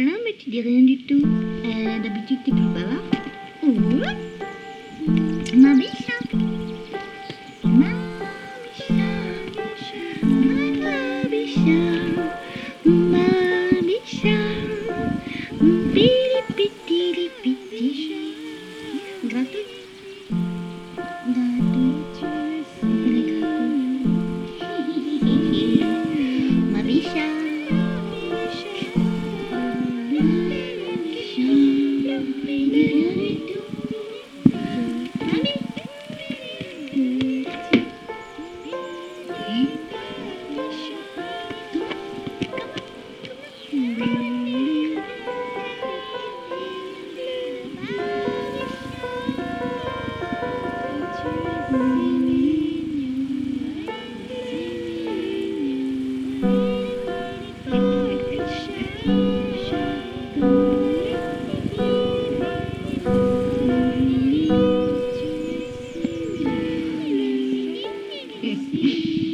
Non, mais tu dis rien du tout. D'habitude, Thank you.